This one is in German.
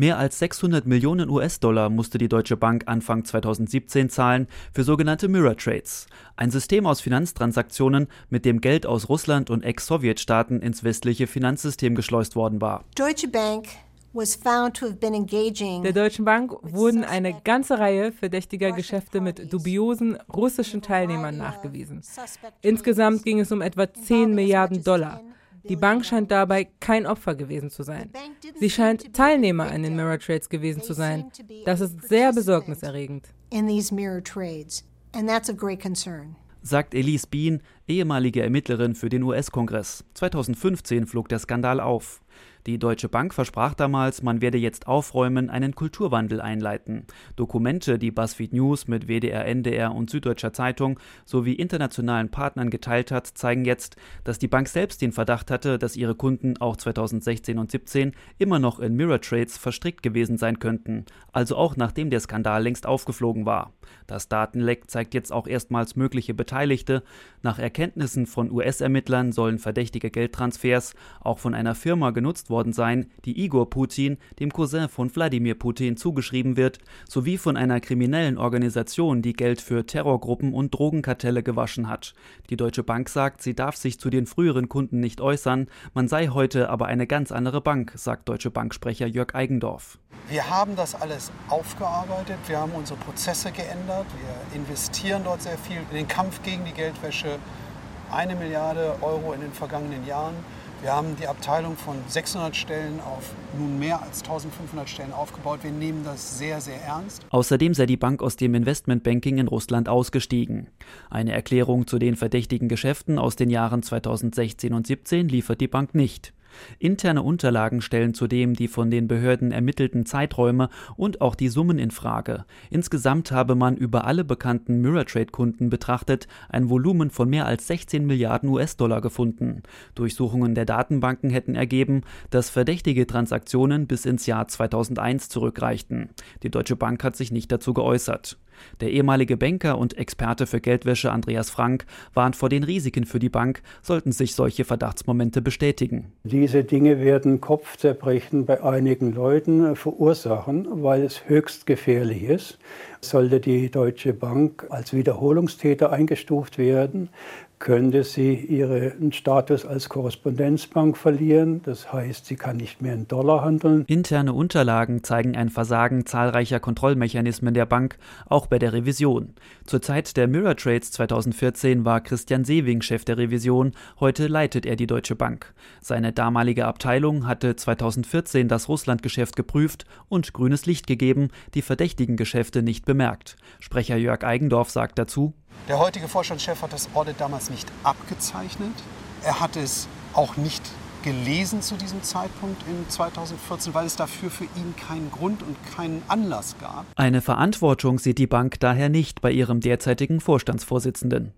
Mehr als 600 Millionen US-Dollar musste die Deutsche Bank Anfang 2017 zahlen für sogenannte Mirror Trades, ein System aus Finanztransaktionen, mit dem Geld aus Russland und Ex-Sowjetstaaten ins westliche Finanzsystem geschleust worden war. Deutsche Bank der Deutschen Bank wurden eine ganze Reihe verdächtiger Geschäfte mit dubiosen russischen Teilnehmern nachgewiesen. Insgesamt ging es um etwa 10 Milliarden Dollar. Die Bank scheint dabei kein Opfer gewesen zu sein. Sie scheint Teilnehmer an den Mirror Trades gewesen zu sein. Das ist sehr besorgniserregend. Sagt Elise Bean, ehemalige Ermittlerin für den US-Kongress. 2015 flog der Skandal auf. Die Deutsche Bank versprach damals, man werde jetzt aufräumen, einen Kulturwandel einleiten. Dokumente, die BuzzFeed News mit WDR, NDR und Süddeutscher Zeitung sowie internationalen Partnern geteilt hat, zeigen jetzt, dass die Bank selbst den Verdacht hatte, dass ihre Kunden auch 2016 und 2017 immer noch in Mirror Trades verstrickt gewesen sein könnten, also auch nachdem der Skandal längst aufgeflogen war. Das Datenleck zeigt jetzt auch erstmals mögliche Beteiligte. Nach Erkenntnissen von US-Ermittlern sollen verdächtige Geldtransfers auch von einer Firma genutzt worden sein, die Igor Putin, dem Cousin von Wladimir Putin, zugeschrieben wird, sowie von einer kriminellen Organisation, die Geld für Terrorgruppen und Drogenkartelle gewaschen hat. Die Deutsche Bank sagt, sie darf sich zu den früheren Kunden nicht äußern, man sei heute aber eine ganz andere Bank, sagt Deutsche Banksprecher Jörg Eigendorf. Wir haben das alles aufgearbeitet, wir haben unsere Prozesse geändert, wir investieren dort sehr viel in den Kampf gegen die Geldwäsche. Eine Milliarde Euro in den vergangenen Jahren. Wir haben die Abteilung von 600 Stellen auf nun mehr als 1500 Stellen aufgebaut. Wir nehmen das sehr, sehr ernst. Außerdem sei die Bank aus dem Investmentbanking in Russland ausgestiegen. Eine Erklärung zu den verdächtigen Geschäften aus den Jahren 2016 und 2017 liefert die Bank nicht. Interne Unterlagen stellen zudem die von den Behörden ermittelten Zeiträume und auch die Summen in Frage. Insgesamt habe man über alle bekannten Mirror Trade Kunden betrachtet ein Volumen von mehr als 16 Milliarden US-Dollar gefunden. Durchsuchungen der Datenbanken hätten ergeben, dass verdächtige Transaktionen bis ins Jahr 2001 zurückreichten. Die Deutsche Bank hat sich nicht dazu geäußert. Der ehemalige Banker und Experte für Geldwäsche Andreas Frank warnt vor den Risiken für die Bank, sollten sich solche Verdachtsmomente bestätigen. Diese Dinge werden Kopfzerbrechen bei einigen Leuten verursachen, weil es höchst gefährlich ist. Sollte die Deutsche Bank als Wiederholungstäter eingestuft werden, könnte sie ihren Status als Korrespondenzbank verlieren. Das heißt, sie kann nicht mehr in Dollar handeln. Interne Unterlagen zeigen ein Versagen zahlreicher Kontrollmechanismen der Bank, auch bei der Revision. Zur Zeit der Mirror Trades 2014 war Christian Sewing Chef der Revision, heute leitet er die Deutsche Bank. Seine damalige Abteilung hatte 2014 das Russlandgeschäft geprüft und grünes Licht gegeben, die verdächtigen Geschäfte nicht bemerkt. Sprecher Jörg Eigendorf sagt dazu, der heutige Vorstandschef hat das Audit damals nicht abgezeichnet. Er hat es auch nicht gelesen zu diesem Zeitpunkt in 2014, weil es dafür für ihn keinen Grund und keinen Anlass gab. Eine Verantwortung sieht die Bank daher nicht bei ihrem derzeitigen Vorstandsvorsitzenden.